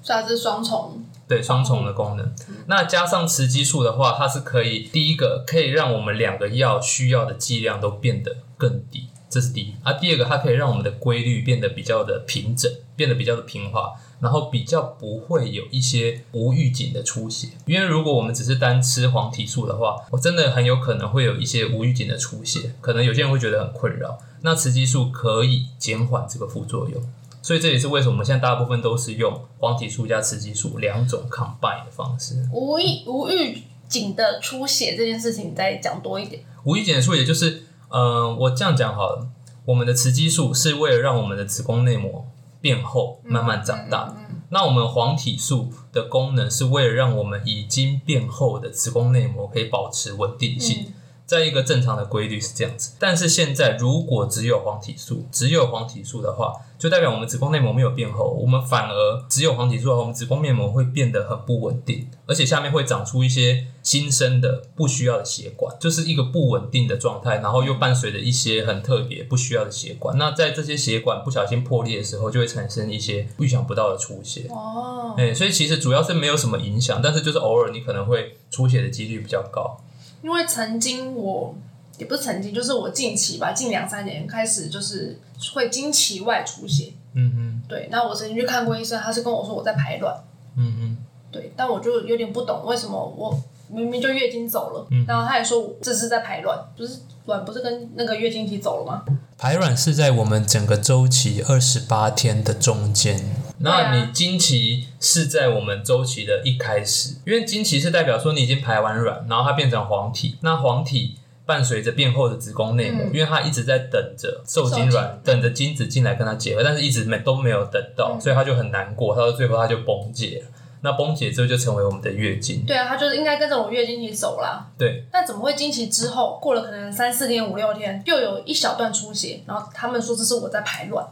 它是双重。对双重的功能，那加上雌激素的话，它是可以第一个可以让我们两个药需要的剂量都变得更低，这是第一。啊，第二个它可以让我们的规律变得比较的平整，变得比较的平滑，然后比较不会有一些无预警的出血。因为如果我们只是单吃黄体素的话，我真的很有可能会有一些无预警的出血，可能有些人会觉得很困扰。那雌激素可以减缓这个副作用。所以这也是为什么我们现在大部分都是用黄体素加雌激素两种 combine 的方式。无预无预警的出血这件事情，再讲多一点。无预警的出血就是，嗯，我这样讲好了。我们的雌激素是为了让我们的子宫内膜变厚，慢慢长大。那我们黄体素的功能是为了让我们已经变厚的子宫内膜可以保持稳定性。在一个正常的规律是这样子，但是现在如果只有黄体素，只有黄体素的话，就代表我们子宫内膜没有变厚，我们反而只有黄体素的话，我们子宫内膜会变得很不稳定，而且下面会长出一些新生的不需要的血管，就是一个不稳定的状态，然后又伴随着一些很特别不需要的血管。那在这些血管不小心破裂的时候，就会产生一些预想不到的出血。哦，哎，所以其实主要是没有什么影响，但是就是偶尔你可能会出血的几率比较高。因为曾经我也不是曾经，就是我近期吧，近两三年开始就是会经期外出血。嗯嗯。对，那我曾经去看过医生，他是跟我说我在排卵。嗯嗯。对，但我就有点不懂为什么我明明就月经走了，然后他也说这是在排卵，不是卵不是跟那个月经期走了吗？排卵是在我们整个周期二十八天的中间。那你经期是在我们周期的一开始，因为经期是代表说你已经排完卵，然后它变成黄体。那黄体伴随着变厚的子宫内膜，因为它一直在等着受精卵，等着精子进来跟它结合，但是一直没都没有等到，所以它就很难过，它到最后它就崩解了。那崩解之后就成为我们的月经。对啊，它就是应该跟着我月经一起走啦。对。那怎么会经期之后过了可能三四天五六天，又有一小段出血，然后他们说这是我在排卵。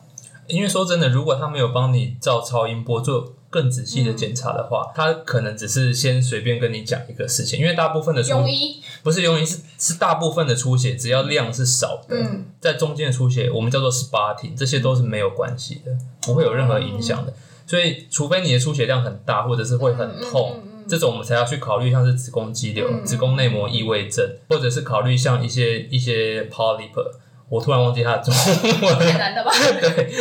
因为说真的，如果他没有帮你照超音波做更仔细的检查的话，他可能只是先随便跟你讲一个事情。因为大部分的不是中医，是是大部分的出血，只要量是少的，在中间的出血，我们叫做 spotting，这些都是没有关系的，不会有任何影响的。所以，除非你的出血量很大，或者是会很痛，这种我们才要去考虑，像是子宫肌瘤、子宫内膜异位症，或者是考虑像一些一些 polyp。我突然忘记它的中文，太难的吧？对，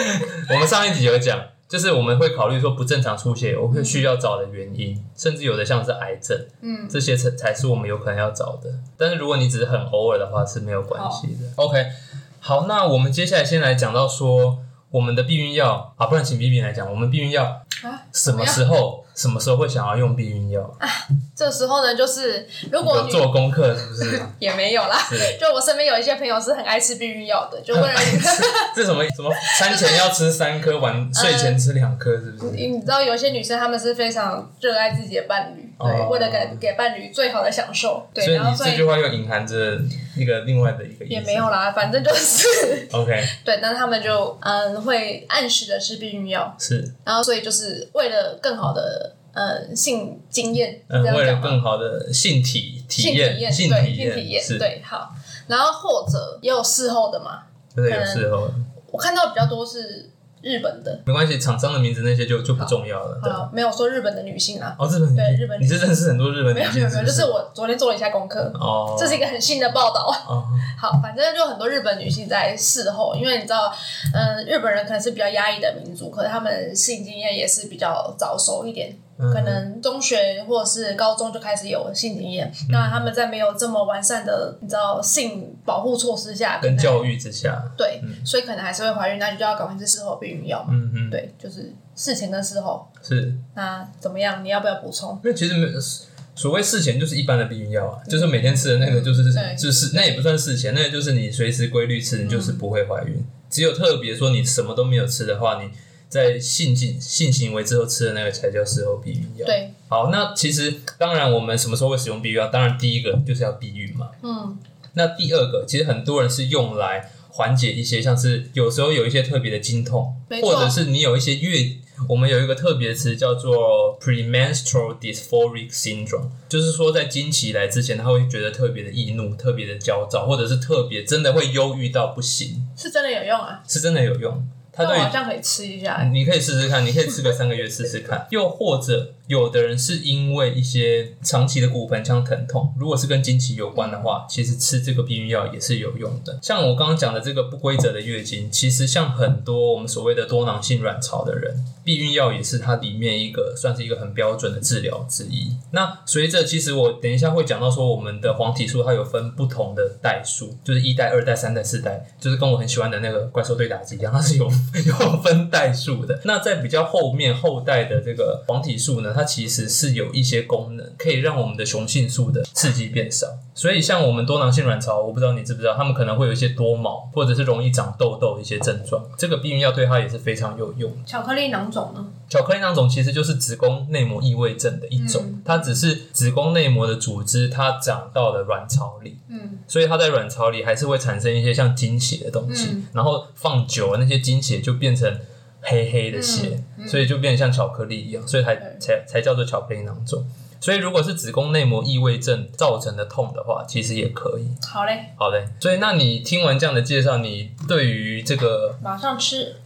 我们上一集有讲，就是我们会考虑说不正常出血，我会需要找的原因，甚至有的像是癌症，嗯，这些才才是我们有可能要找的。但是如果你只是很偶尔的话，是没有关系的。OK，好，那我们接下来先来讲到说我们的避孕药啊，不然请 B B 来讲，我们避孕药啊，什么时候？什么时候会想要用避孕药啊？这时候呢，就是如果做功课是不是？也没有啦，就我身边有一些朋友是很爱吃避孕药的，就为了 这什么什么餐前要吃三颗，晚睡前吃两颗，是不是？你知道有些女生她们是非常热爱自己的伴侣，对，为了给给伴侣最好的享受，对。所以你这句话又隐含着一个另外的一个。也没有啦，反正就是 OK。对，那他们就嗯会按时的吃避孕药，是，然后所以就是为了更好的。呃，性经验，嗯，为了更好的性体体验，性体验，体验，对，好，然后或者也有事后的嘛，对，有事后，我看到比较多是。日本的没关系，厂商的名字那些就就不重要了。好，没有说日本的女性啊。哦，日本对日本，你是认识很多日本女性？没有没有，就是我昨天做了一下功课。哦，这是一个很新的报道。哦，好，反正就很多日本女性在事后，因为你知道，嗯，日本人可能是比较压抑的民族，可是他们性经验也是比较早熟一点。可能中学或者是高中就开始有性经验，那他们在没有这么完善的你知道性保护措施下，跟教育之下，对，所以可能还是会怀孕，那你就要赶快吃事后避孕药嘛。嗯嗯，对，就是事前跟事后是。那怎么样？你要不要补充？因为其实没所谓事前就是一般的避孕药啊，就是每天吃的那个，就是就是那也不算事前，那就是你随时规律吃，你就是不会怀孕。只有特别说你什么都没有吃的话，你。在性性性行为之后吃的那个才叫事后避孕药。对，好，那其实当然我们什么时候会使用避孕药？当然第一个就是要避孕嘛。嗯。那第二个，其实很多人是用来缓解一些，像是有时候有一些特别的经痛，或者是你有一些月，我们有一个特别词叫做 premenstrual dysphoric syndrome，就是说在经期来之前，他会觉得特别的易怒、特别的焦躁，或者是特别真的会忧郁到不行。是真的有用啊，是真的有用。它对好像可以吃一下，你可以试试看，你可以吃个三个月试试看。又或者有的人是因为一些长期的骨盆腔疼痛，如果是跟经期有关的话，其实吃这个避孕药也是有用的。像我刚刚讲的这个不规则的月经，其实像很多我们所谓的多囊性卵巢的人，避孕药也是它里面一个算是一个很标准的治疗之一。那随着其实我等一下会讲到说，我们的黄体素它有分不同的代数，就是一代、二代、三代、四代，就是跟我很喜欢的那个怪兽对打机一样，它是有。有分代数的，那在比较后面后代的这个黄体素呢，它其实是有一些功能，可以让我们的雄性素的刺激变少。所以像我们多囊性卵巢，我不知道你知不知道，他们可能会有一些多毛，或者是容易长痘痘一些症状，这个避孕药对它也是非常有用。巧克力囊肿呢？巧克力囊肿其实就是子宫内膜异位症的一种，它只是子宫内膜的组织它长到了卵巢里，嗯，所以它在卵巢里还是会产生一些像经血的东西，然后放久了那些经血就变成黑黑的血，所以就变得像巧克力一样，所以才才才叫做巧克力囊肿。所以，如果是子宫内膜异位症造成的痛的话，其实也可以。好嘞，好嘞。所以，那你听完这样的介绍，你对于这个马上吃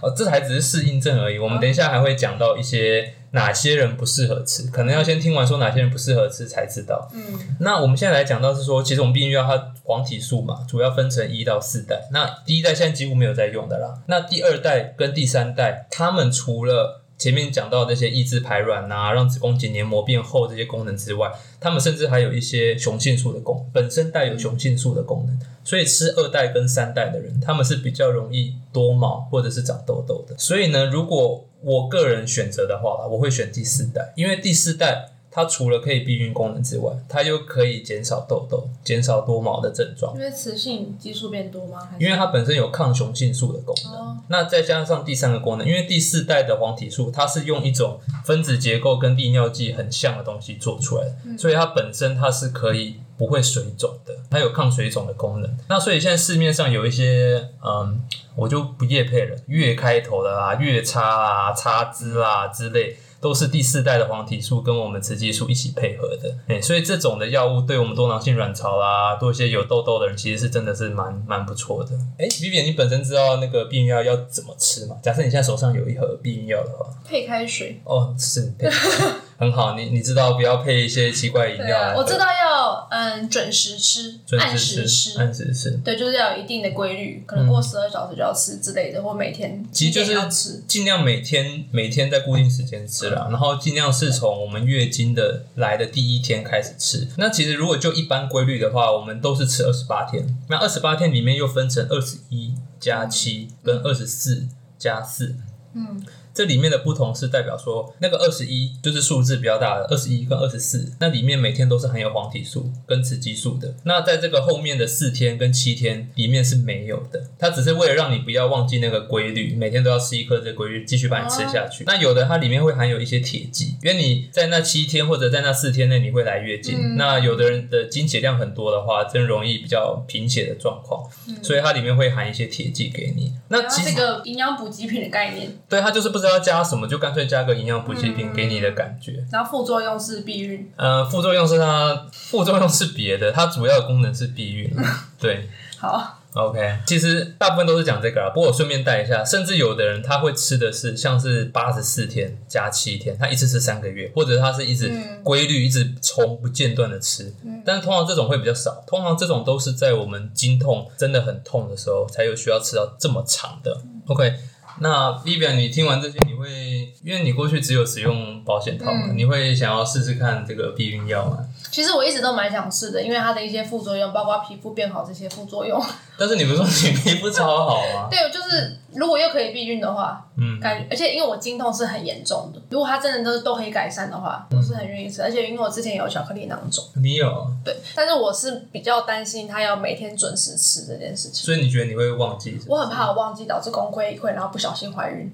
哦，这还只是适应症而已。我们等一下还会讲到一些哪些人不适合吃，可能要先听完说哪些人不适合吃才知道。嗯，那我们现在来讲到是说，其实我们避孕药它黄体素嘛，主要分成一到四代。那第一代现在几乎没有在用的啦。那第二代跟第三代，他们除了前面讲到那些抑制排卵啊，让子宫颈黏膜变厚这些功能之外，它们甚至还有一些雄性素的功，本身带有雄性素的功能。所以吃二代跟三代的人，他们是比较容易多毛或者是长痘痘的。所以呢，如果我个人选择的话，我会选第四代，因为第四代。它除了可以避孕功能之外，它又可以减少痘痘、减少多毛的症状。因为雌性激素变多吗？因为它本身有抗雄性素的功能。那再加上第三个功能，因为第四代的黄体素，它是用一种分子结构跟利尿剂很像的东西做出来的，所以它本身它是可以不会水肿的，它有抗水肿的功能。那所以现在市面上有一些，嗯，我就不夜配了，月开头的啦、月叉啊、差枝啊之类。都是第四代的黄体素跟我们雌激素一起配合的，哎，所以这种的药物对我们多囊性卵巢啦，多一些有痘痘的人，其实是真的是蛮蛮不错的。哎，Vivi，你本身知道那个避孕药要怎么吃吗？假设你现在手上有一盒避孕药的话，配开水哦，是配。很好，你你知道不要配一些奇怪饮料。我知道要嗯准时吃，按时吃，按时吃。对，就是要有一定的规律，可能过十二小时就要吃之类的，或每天其实就是吃，尽量每天每天在固定时间吃了，然后尽量是从我们月经的来的第一天开始吃。那其实如果就一般规律的话，我们都是吃二十八天。那二十八天里面又分成二十一加七跟二十四加四。嗯。这里面的不同是代表说，那个二十一就是数字比较大的二十一跟二十四，那里面每天都是含有黄体素跟雌激素的。那在这个后面的四天跟七天里面是没有的，它只是为了让你不要忘记那个规律，每天都要吃一颗这个规律，继续把你吃下去。那有的它里面会含有一些铁剂，因为你在那七天或者在那四天内你会来月经，那有的人的经血量很多的话，真容易比较贫血的状况，所以它里面会含一些铁剂给你。那其实这个营养补给品的概念，对，它就是不知道要加什么，就干脆加个营养补给品给你的感觉。然后副作用是避孕，呃，副作用是它副作用是别的，它主要的功能是避孕。对，好。OK，其实大部分都是讲这个啊。不过我顺便带一下，甚至有的人他会吃的是像是八十四天加七天，他一次吃三个月，或者他是一直规律一直从不间断的吃。但是通常这种会比较少，通常这种都是在我们经痛真的很痛的时候才有需要吃到这么长的。OK。那 Vivian，你听完这些，你会因为你过去只有使用保险套嘛？你会想要试试看这个避孕药吗？其实我一直都蛮想试的，因为它的一些副作用，包括皮肤变好这些副作用。但是你不是说你皮肤超好吗？对，就是如果又可以避孕的话，嗯，感觉而且因为我经痛是很严重的，如果它真的都都可以改善的话，我是很愿意吃。而且因为我之前有巧克力囊肿，你有？对，但是我是比较担心它要每天准时吃这件事情。所以你觉得你会忘记？我很怕我忘记导致功亏一篑，然后不小心怀孕。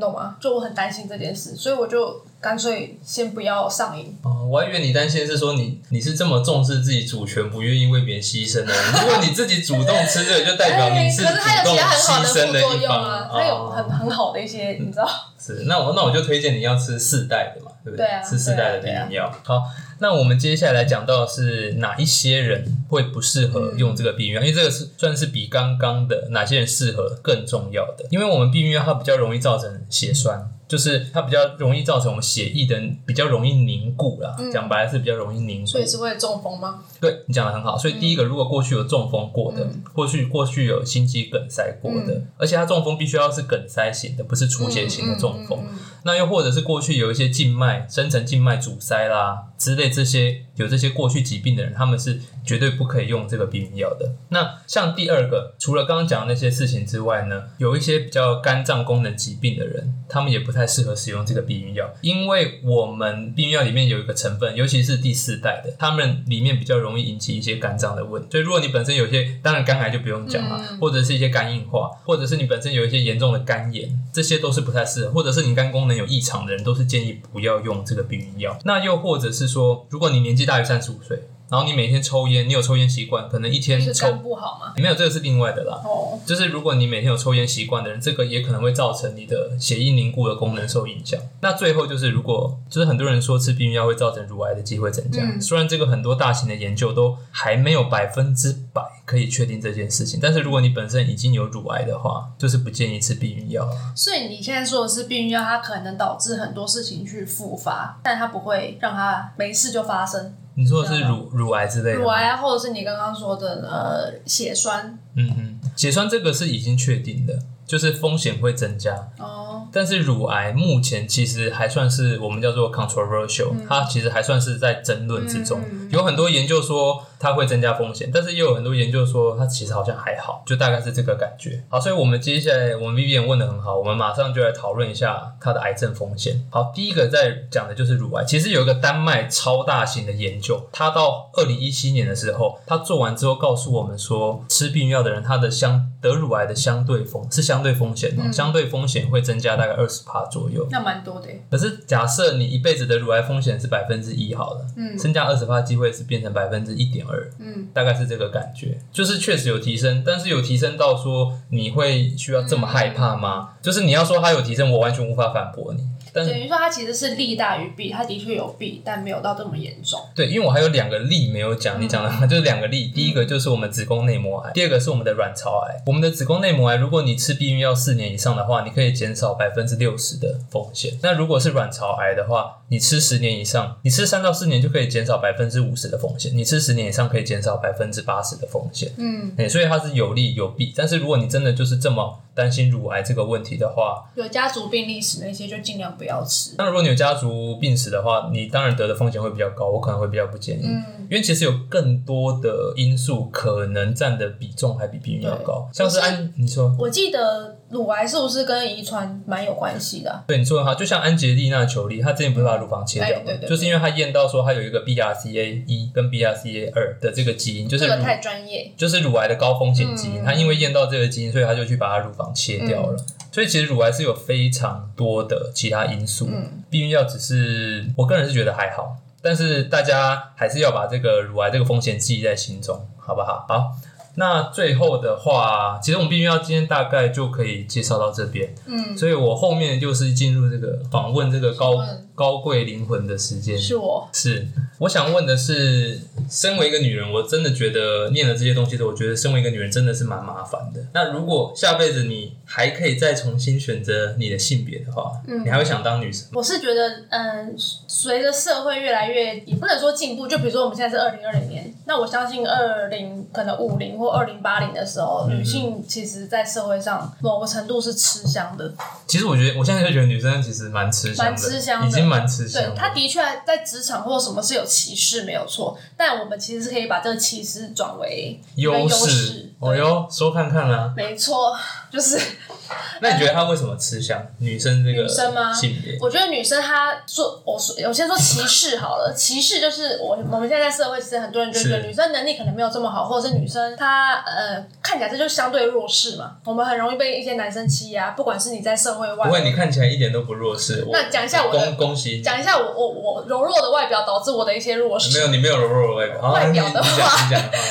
懂吗？就我很担心这件事，所以我就干脆先不要上瘾。哦，我还以为你担心是说你你是这么重视自己主权，不愿意为别人牺牲的。如果你自己主动吃这个，就代表你是主动牺牲的一方啊。它有很很好的一些，你知道。是，那我那我就推荐你要吃四代的嘛，对不对？啊吃四代的避孕药。好，那我们接下来讲到的是哪一些人会不适合用这个避孕药，因为这个是算是比刚刚的哪些人适合更重要的，因为我们避孕药它比较容易造成血栓。就是它比较容易造成我们血液的比较容易凝固啦，讲白了是比较容易凝固。所以是会中风吗？对你讲的很好，所以第一个，如果过去有中风过的，过去过去有心肌梗塞过的，而且它中风必须要是梗塞型的，不是出血型的中风。那又或者是过去有一些静脉深层静脉阻塞啦之类这些有这些过去疾病的人，他们是绝对不可以用这个避孕药的。那像第二个，除了刚刚讲的那些事情之外呢，有一些比较肝脏功能疾病的人，他们也不太适合使用这个避孕药，因为我们避孕药里面有一个成分，尤其是第四代的，他们里面比较容易引起一些肝脏的问题。所以如果你本身有些，当然肝癌就不用讲了，或者是一些肝硬化，或者是你本身有一些严重的肝炎，这些都是不太适合，或者是你肝功能有异常的人，都是建议不要用这个避孕药。那又或者是说，如果你年纪大于三十五岁，然后你每天抽烟，你有抽烟习惯，可能一天抽不好吗？没有这个是另外的啦。哦，就是如果你每天有抽烟习惯的人，这个也可能会造成你的血液凝固的功能受影响。那最后就是，如果就是很多人说吃避孕药会造成乳癌的机会增加，嗯虽然这个很多大型的研究都还没有百分之百可以确定这件事情，但是如果你本身已经有乳癌的话，就是不建议吃避孕药。所以你现在说的是避孕药，它可能导致很多事情去复发，但它不会让它没事就发生。你说的是乳乳癌之类的？乳癌啊，或者是你刚刚说的呃血栓嗯嗯，血栓这个是已经确定的，就是风险会增加。哦，但是乳癌目前其实还算是我们叫做 controversial，、它其实还算是在争论之中。嗯有很多研究说它会增加风险，但是也有很多研究说它其实好像还好，就大概是这个感觉。好，所以我们接下来我们 Vivian 问的很好，我们马上就来讨论一下它的癌症风险。好，第一个在讲的就是乳癌，其实有一个丹麦超大型的研究，它到二零一七年的时候，它做完之后告诉我们说，吃避孕药的人他的相得乳癌的相对风是相对风险哦，相对风险会增加大概二十帕左右。那蛮多的。可是假设你一辈子的乳癌风险是百分之一好了，嗯增加二十帕机会是变成百分之一点二，嗯，大概是这个感觉，就是确实有提升，但是有提升到说你会需要这么害怕吗？就是你要说它有提升，我完全无法反驳你。但等于说它其实是利大于弊，它的确有弊，但没有到这么严重。对，因为我还有两个例没有讲，你讲的嘛，就是两个例。第一个就是我们子宫内膜癌，第二个是我们的卵巢癌。我们的子宫内膜癌，如果你吃避孕药四年以上的话，你可以减少百分之六十的风险。那如果是卵巢癌的话，你吃十年以上，你吃三到四年就可以减少百分之五十的风险；你吃十年以上可以减少百分之八十的风险。嗯，哎、所以它是有利有弊。但是如果你真的就是这么担心乳癌这个问题的话，有家族病历史那些就尽量不要吃。那如果你有家族病史的话，你当然得的风险会比较高，我可能会比较不建议。嗯，因为其实有更多的因素可能占的比重还比避孕药高，像是安，你说。我记得乳癌是不是跟遗传蛮有关系的啊、对，你说的好，就像安吉丽娜·裘丽，她之前不是把乳房切掉对对对就是因为她验到说她有一个 BRCA 一跟 BRCA 二的这个基因，就是这个太专业。就是乳癌的高风险基因，嗯。她因为验到这个基因，所以她就去把她乳房切掉了。所以其实乳癌是有非常多的其他因素，嗯避孕药只是我个人是觉得还好，但是大家还是要把这个乳癌这个风险记在心中，好不好？好。那最后的话，其实我们避孕药今天大概就可以介绍到这边，嗯，所以我后面就是进入这个访问这个高高贵灵魂的时间。是我。是，我想问的是，身为一个女人，我真的觉得念了这些东西之后，我觉得身为一个女人真的是蛮麻烦的。那如果下辈子你还可以再重新选择你的性别的话，嗯你还会想当女生？我是觉得，嗯，随着社会越来越，也不能说进步，就比如说我们现在是二零二零年，那我相信二零可能五零或二零八零的时候，女性其实在社会上某个程度是吃香的，其实我觉得，我现在就觉得女生其实蛮吃香的，蛮吃香的。已经蛮吃香的。对，她的确在职场或什么是有歧视没有错，但我们其实是可以把这个歧视转为优优势。哦哟，说看看啦、没错，就是 那你觉得他为什么吃香？女生这个女生吗？性别，我觉得女生她说，我说我先说歧视好了，歧视就是我我们现在在社会其实很多人就觉得女生能力可能没有这么好，或者是女生她呃看起来这就相对弱势嘛，我们很容易被一些男生欺压，不管是你在社会外。不会，你看起来一点都不弱势。那讲一下我的恭恭喜你，讲一下我我我柔弱的外表导致我的一些弱势，没有你没有柔弱的外表，好外表的你你讲话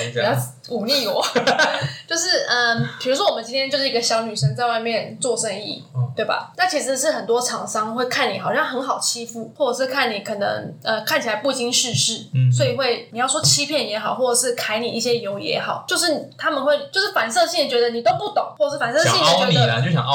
你讲。你。忤逆我，就 就是嗯，比如说我们今天就是一个小女生在外面做生意，对吧？那其实是很多厂商会看你好像很好欺负，或者是看你可能呃看起来不经世事，所以会你要说欺骗也好，或者是揩你一些油也好，就是他们会就是反射性的觉得你都不懂，或者是反射性的觉得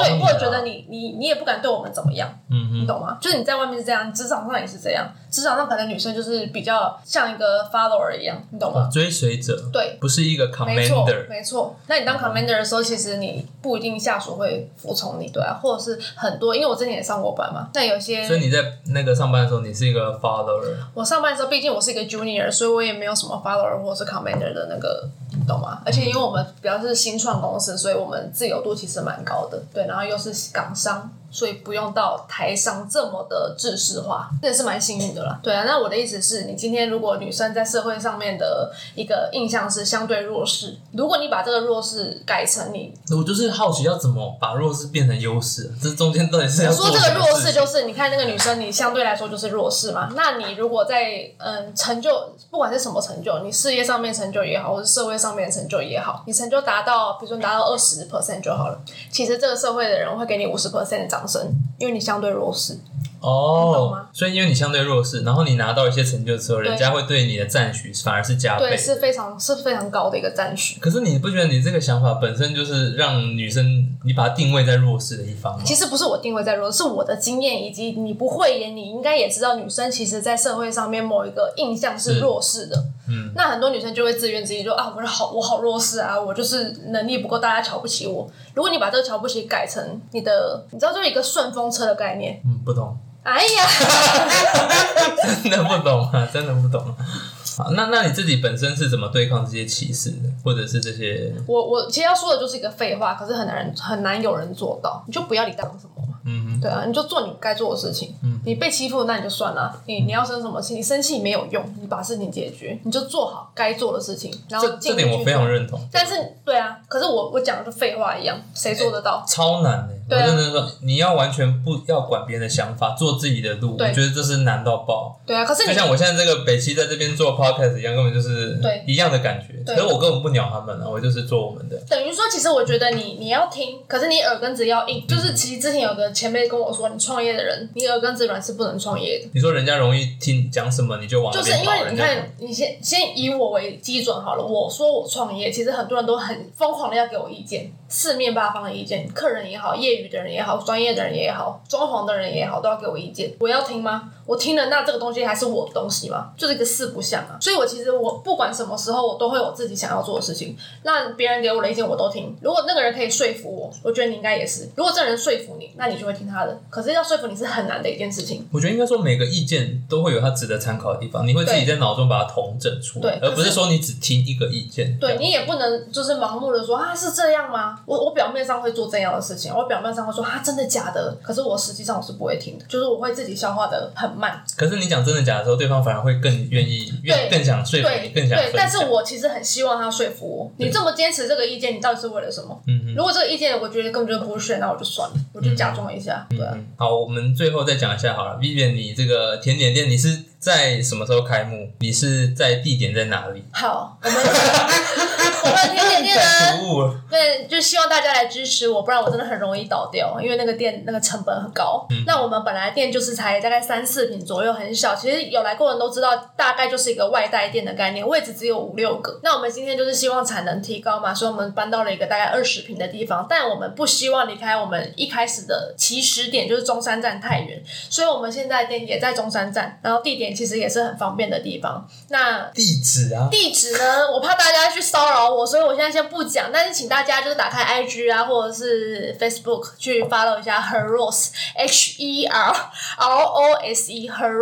对，或者觉得你你你也不敢对我们怎么样，嗯你懂吗？就是你在外面是这样，职场上也是这样，职场上可能女生就是比较像一个 follower 一样，你懂吗？追随者，对，不是一个 commander，没错。那你当 commander 的时候，其实你不一定下属会服从你，对啊，或者是很多，因为我之前也上过班嘛。那有些，所以你在那个上班的时候，你是一个 follower。我上班的时候，毕竟我是一个 junior，所以我也没有什么 follower 或者是 commander 的那个，你懂吗？而且因为我们比较是新创公司，所以我们自由度其实蛮高的，对，然后又是港商。所以不用到台上这么的制式化，这也是蛮幸运的啦。对啊，那我的意思是你今天如果女生在社会上面的一个印象是相对弱势，如果你把这个弱势改成你，我就是好奇要怎么把弱势变成优势，这中间到底是要说这个弱势就是你看那个女生，你相对来说就是弱势嘛。那你如果在嗯成就，不管是什么成就，你事业上面成就也好，或是社会上面成就也好，你成就达到，比如说达到二十 percent 就好了。其实这个社会的人会给你五十 percent 的掌声，因为你相对弱势。哦，所以因为你相对弱势，然后你拿到一些成就之后，人家会对你的赞许反而是加倍，对，是非常是非常高的一个赞许。可是你不觉得你这个想法本身就是让女生你把它定位在弱势的一方吗？其实不是我定位在弱，是我的经验以及你不会演，你应该也知道，女生其实，在社会上面某一个印象是弱势的。嗯，那很多女生就会自怨自艾，说啊，我是好，我好弱势啊，我就是能力不够，大家瞧不起我。如果你把这个瞧不起改成你的，你知道，就是一个顺风车的概念。嗯，不懂。哎呀，真的不懂啊，真的不懂。好，那那你自己本身是怎么对抗这些歧视的，或者是这些？我我其实要说的就是一个废话，可是很难很难有人做到。你就不要理当什么嘛，嗯对啊，你就做你该做的事情。嗯，你被欺负那你就算了，你你要生什么气？你生气没有用，你把事情解决，你就做好该做的事情。然后这点我非常认同。但是对啊，可是我我讲的是废话一样，谁做得到？超难的。我认真说，你要完全不要管别人的想法，做自己的路，我觉得这是难到爆。对啊，可是就像我现在这个北七在这边做 podcast 一样，根本就是对一样的感觉。可是我根本不鸟他们了，我就是做我们的。等于说，其实我觉得你你要听，可是你耳根子要硬。就是其实之前有个前辈跟我说，你创业的人，你耳根子软是不能创业的。你说人家容易听讲什么，你就往就是因为你看，你先先以我为基准好了。我说我创业，其实很多人都很疯狂的要给我意见，四面八方的意见，客人也好，业余的人也好，专业的人也好，装潢的人也好，都要给我意见。我要听吗？我听了，那这个东西还是我的东西吗？就是一个四不像啊。所以我其实我不管什么时候，我都会有自己想要做的事情。那别人给我的意见我都听。如果那个人可以说服我，我觉得你应该也是。如果这人说服你，那你就会听他的。可是要说服你是很难的一件事情。我觉得应该说每个意见都会有他值得参考的地方，你会自己在脑中把它统整出来，而不是说你只听一个意见。对你也不能就是盲目的说啊是这样吗？我我表面上会做这样的事情，我表面上会说啊真的假的？可是我实际上我是不会听的，就是我会自己消化的很慢。可是你讲真的假的时候，对方反而会更愿意，愿更想说服你，更想。对，但是我其实很希望他说服我。你这么坚持这个意见，你到底是为了什么？嗯如果这个意见我觉得根本就不是，那我就算了，我就假装一下。对。好，我们最后再讲一下好了，Vivian，你这个甜点店你是？在什么时候开幕？你是在地点在哪里？好，我们 我们甜点店呢？对，就希望大家来支持我，不然我真的很容易倒掉，因为那个店那个成本很高。那我们本来店就是才大概三四平左右，很小。其实有来过人都知道，大概就是一个外带店的概念，位置只有五六个。那我们今天就是希望产能提高嘛，所以我们搬到了一个大概二十平的地方。但我们不希望离开我们一开始的起始点，就是中山站太远，所以我们现在店也在中山站，然后地点。其实也是很方便的地方。那地址啊，地址呢？我怕大家去骚扰我，所以我现在先不讲。但是请大家就是打开 IG 啊，或者是 Facebook 去 follow 一下 Her Rose H E R R O S E Her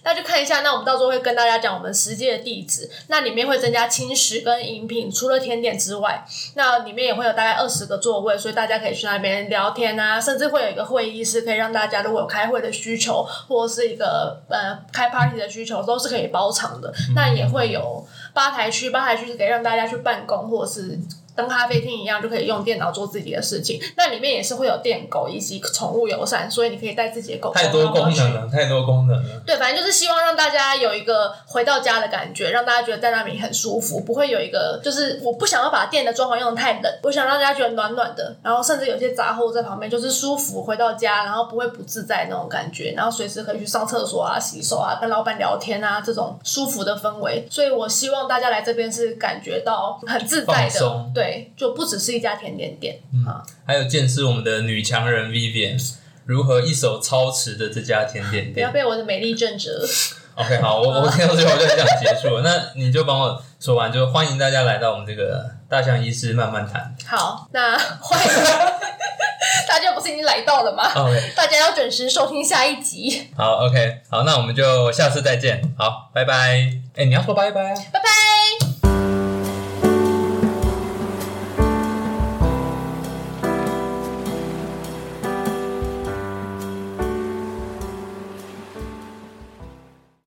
Rose。那就看一下，那我们到时候会跟大家讲我们实际的地址。那里面会增加轻食跟饮品，除了甜点之外，那里面也会有大概二十个座位，所以大家可以去那边聊天啊，甚至会有一个会议室，可以让大家如果有开会的需求，或是一个呃开 party 的需求，都是可以包场的。那也会有吧台区，吧台区是可以让大家去办公或是跟咖啡厅一样，就可以用电脑做自己的事情。那里面也是会有电狗以及宠物友善，所以你可以带自己的狗。太多功能了，太多功能了。对，反正就是希望让大家有一个回到家的感觉，让大家觉得在那里很舒服，不会有一个就是我不想要把店的装潢用的太冷，我想让大家觉得暖暖的，然后甚至有些杂货在旁边，就是舒服回到家，然后不会不自在那种感觉，然后随时可以去上厕所啊、洗手啊、跟老板聊天啊，这种舒服的氛围。所以我希望大家来这边是感觉到很自在的，对，就不只是一家甜点店啊。还有见识我们的女强人 Vivian 如何一手操持的这家甜点店，不要被我的美丽震折。OK，好，我我听到最后就这样结束了。那你就帮我说完，就欢迎大家来到我们这个大象医师慢慢谈。好，那欢迎 大家不是已经来到了吗？OK，大家要准时收听下一集。好，OK，好，那我们就下次再见。好，拜拜。哎，你要说拜拜啊？拜拜。